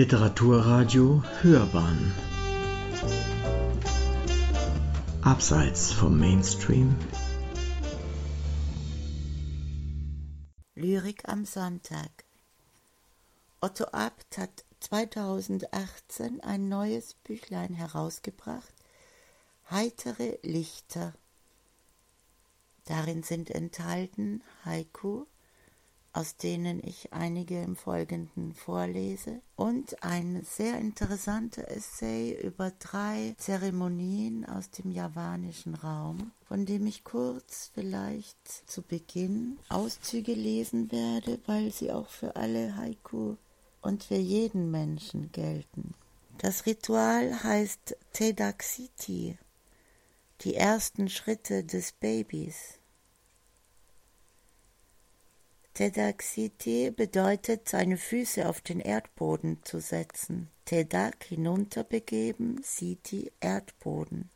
Literaturradio Hörbahn. Abseits vom Mainstream. Lyrik am Sonntag. Otto Abt hat 2018 ein neues Büchlein herausgebracht, Heitere Lichter. Darin sind enthalten Haiku, aus denen ich einige im Folgenden vorlese, und ein sehr interessanter Essay über drei Zeremonien aus dem javanischen Raum, von dem ich kurz vielleicht zu Beginn Auszüge lesen werde, weil sie auch für alle Haiku und für jeden Menschen gelten. Das Ritual heißt Tedaxiti, die ersten Schritte des Babys. Tedaxiti bedeutet, seine Füße auf den Erdboden zu setzen. Tedak hinunterbegeben, Siti Erdboden.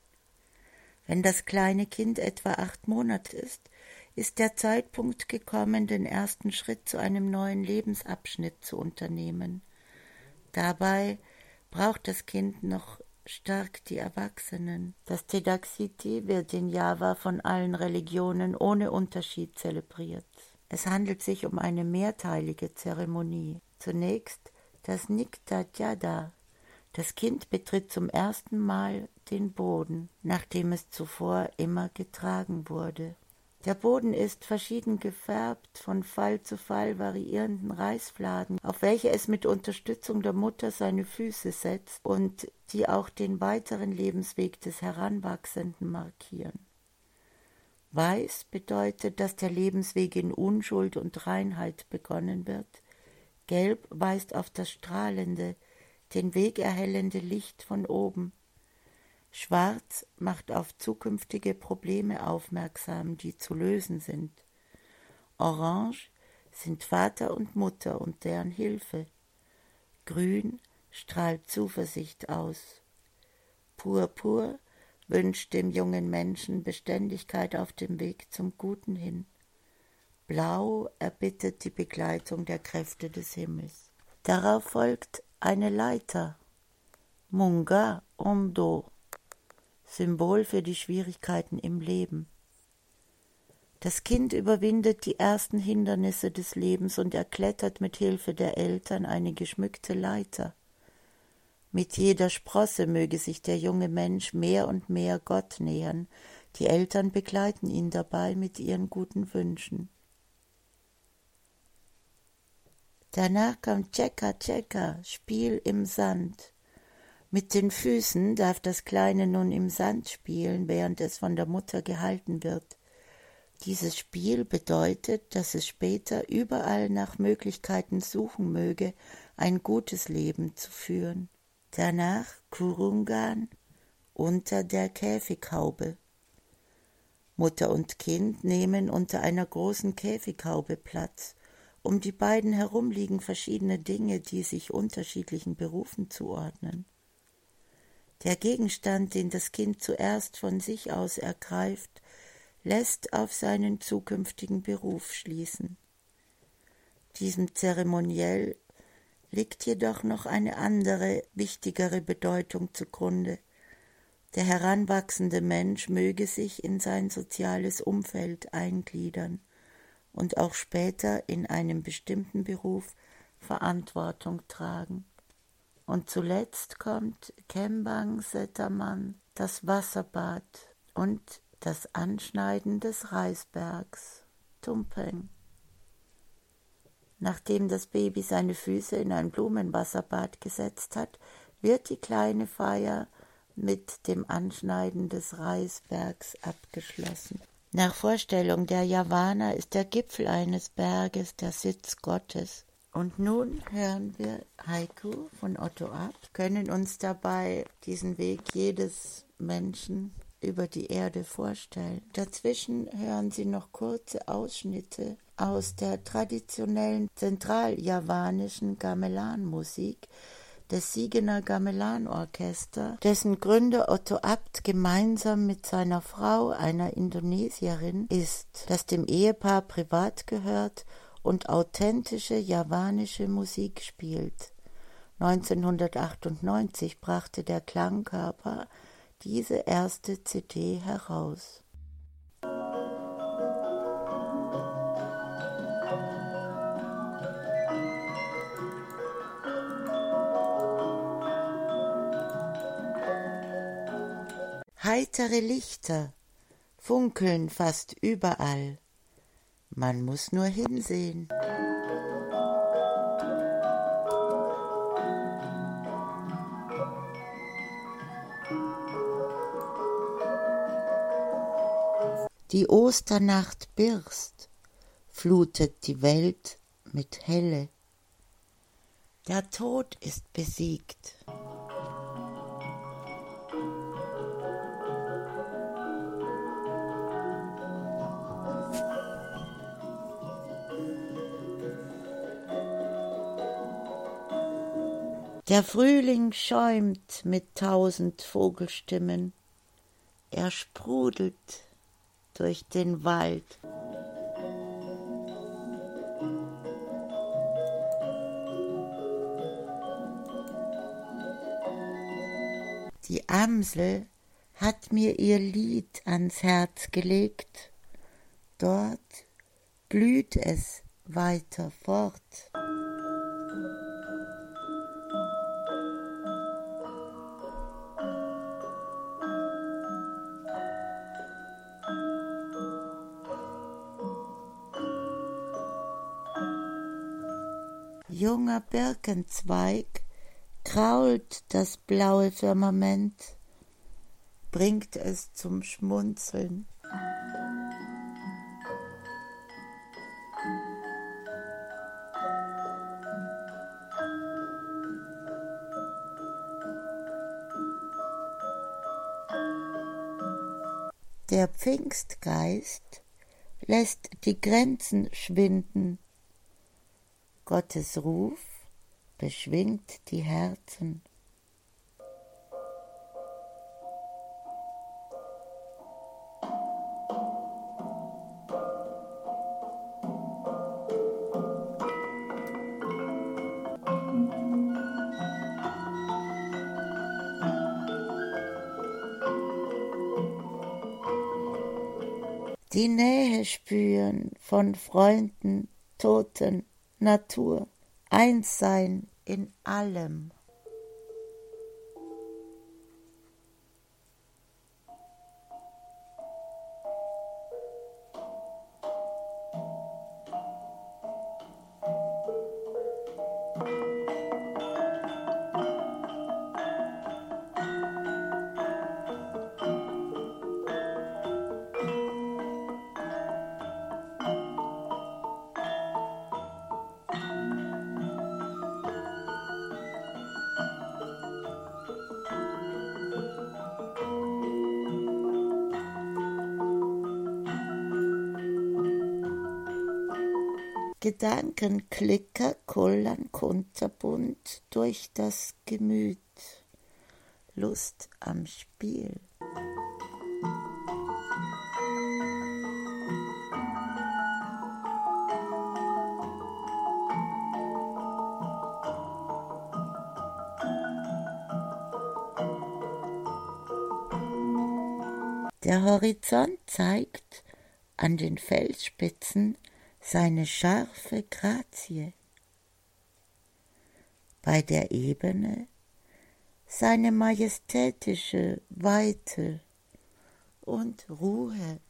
Wenn das kleine Kind etwa acht Monate ist, ist der Zeitpunkt gekommen, den ersten Schritt zu einem neuen Lebensabschnitt zu unternehmen. Dabei braucht das Kind noch stark die Erwachsenen. Das Tedaxiti wird in Java von allen Religionen ohne Unterschied zelebriert. Es handelt sich um eine mehrteilige Zeremonie. Zunächst das Nikta Jada. Das Kind betritt zum ersten Mal den Boden, nachdem es zuvor immer getragen wurde. Der Boden ist verschieden gefärbt, von Fall zu Fall variierenden Reisfladen, auf welche es mit Unterstützung der Mutter seine Füße setzt und die auch den weiteren Lebensweg des Heranwachsenden markieren. Weiß bedeutet, dass der Lebensweg in Unschuld und Reinheit begonnen wird. Gelb weist auf das strahlende, den Weg erhellende Licht von oben. Schwarz macht auf zukünftige Probleme aufmerksam, die zu lösen sind. Orange sind Vater und Mutter und deren Hilfe. Grün strahlt Zuversicht aus. Purpur wünscht dem jungen Menschen Beständigkeit auf dem Weg zum Guten hin. Blau erbittet die Begleitung der Kräfte des Himmels. Darauf folgt eine Leiter, Munga Ondo, Symbol für die Schwierigkeiten im Leben. Das Kind überwindet die ersten Hindernisse des Lebens und erklettert mit Hilfe der Eltern eine geschmückte Leiter. Mit jeder Sprosse möge sich der junge Mensch mehr und mehr Gott nähern, die Eltern begleiten ihn dabei mit ihren guten Wünschen. Danach kommt Cheka Cheka, Spiel im Sand. Mit den Füßen darf das Kleine nun im Sand spielen, während es von der Mutter gehalten wird. Dieses Spiel bedeutet, dass es später überall nach Möglichkeiten suchen möge, ein gutes Leben zu führen danach Kurungan unter der Käfighaube. Mutter und Kind nehmen unter einer großen Käfighaube Platz. Um die beiden herum liegen verschiedene Dinge, die sich unterschiedlichen Berufen zuordnen. Der Gegenstand, den das Kind zuerst von sich aus ergreift, lässt auf seinen zukünftigen Beruf schließen. Diesem Zeremoniell liegt jedoch noch eine andere, wichtigere Bedeutung zugrunde. Der heranwachsende Mensch möge sich in sein soziales Umfeld eingliedern und auch später in einem bestimmten Beruf Verantwortung tragen. Und zuletzt kommt Kembang Setaman, das Wasserbad und das Anschneiden des Reisbergs, Tumpeng. Nachdem das Baby seine Füße in ein Blumenwasserbad gesetzt hat, wird die kleine Feier mit dem Anschneiden des Reisbergs abgeschlossen. Nach Vorstellung der Javaner ist der Gipfel eines Berges der Sitz Gottes. Und nun hören wir Haiku von Otto ab, können uns dabei diesen Weg jedes Menschen über die Erde vorstellen. Dazwischen hören Sie noch kurze Ausschnitte aus der traditionellen zentraljavanischen Gamelan-Musik des Siegener Gamelan-Orchester, dessen Gründer Otto Abt gemeinsam mit seiner Frau, einer Indonesierin, ist, das dem Ehepaar privat gehört und authentische javanische Musik spielt. 1998 brachte der Klangkörper diese erste CD heraus. Heitere Lichter funkeln fast überall. Man muss nur hinsehen. Die Osternacht birst, flutet die Welt mit Helle. Der Tod ist besiegt. Der Frühling schäumt mit tausend Vogelstimmen, er sprudelt durch den Wald. Die Amsel hat mir ihr Lied ans Herz gelegt, dort blüht es weiter fort. Junger Birkenzweig krault das blaue Firmament, bringt es zum Schmunzeln. Der Pfingstgeist lässt die Grenzen schwinden Gottes Ruf beschwingt die Herzen. Die Nähe spüren von Freunden, Toten, Natur, eins sein in allem. Gedankenklicker kullern kunterbunt durch das Gemüt. Lust am Spiel. Der Horizont zeigt an den Felsspitzen seine scharfe Grazie, bei der Ebene seine majestätische Weite und Ruhe.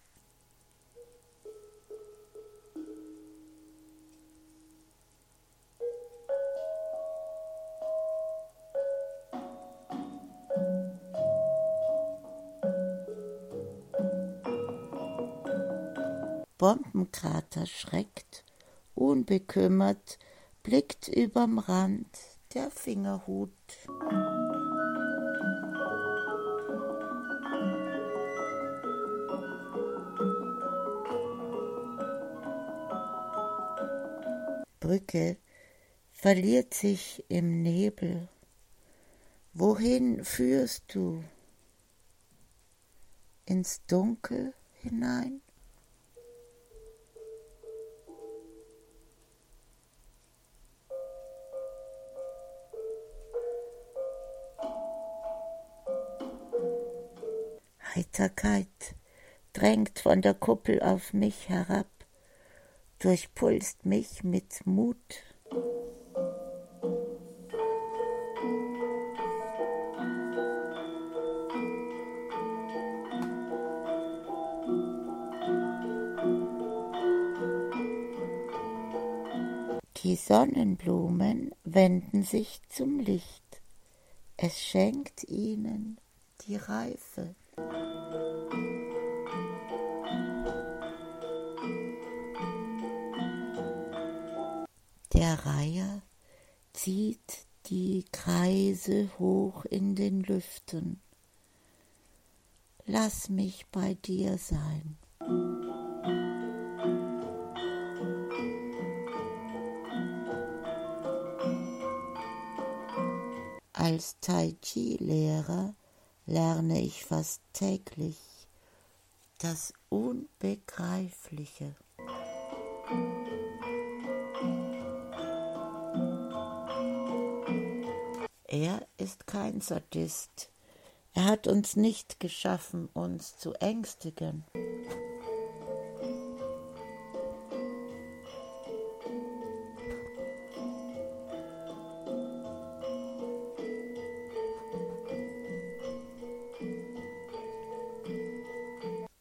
Bombenkrater schreckt, unbekümmert, blickt überm Rand der Fingerhut. Brücke verliert sich im Nebel. Wohin führst du? Ins Dunkel hinein? Heiterkeit drängt von der Kuppel auf mich herab, durchpulst mich mit Mut. Die Sonnenblumen wenden sich zum Licht, es schenkt ihnen die Reife. Reiher zieht die Kreise hoch in den Lüften. Lass mich bei dir sein. Als Tai Chi-Lehrer lerne ich fast täglich das Unbegreifliche. Er ist kein Sadist. Er hat uns nicht geschaffen, uns zu ängstigen.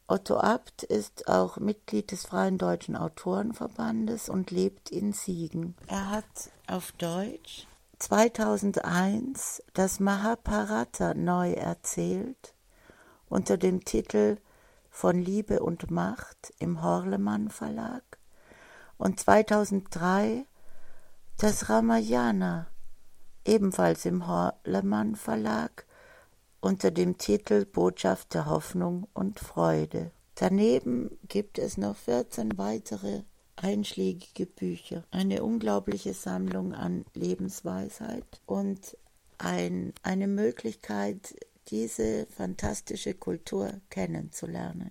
Otto Abt ist auch Mitglied des Freien Deutschen Autorenverbandes und lebt in Siegen. Er hat auf Deutsch 2001 das Mahabharata neu erzählt unter dem Titel Von Liebe und Macht im Horlemann Verlag und 2003 das Ramayana ebenfalls im Horlemann Verlag unter dem Titel Botschaft der Hoffnung und Freude. Daneben gibt es noch 14 weitere einschlägige Bücher, eine unglaubliche Sammlung an Lebensweisheit und ein, eine Möglichkeit, diese fantastische Kultur kennenzulernen.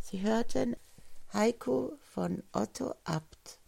Sie hörten Heiko von Otto Abt.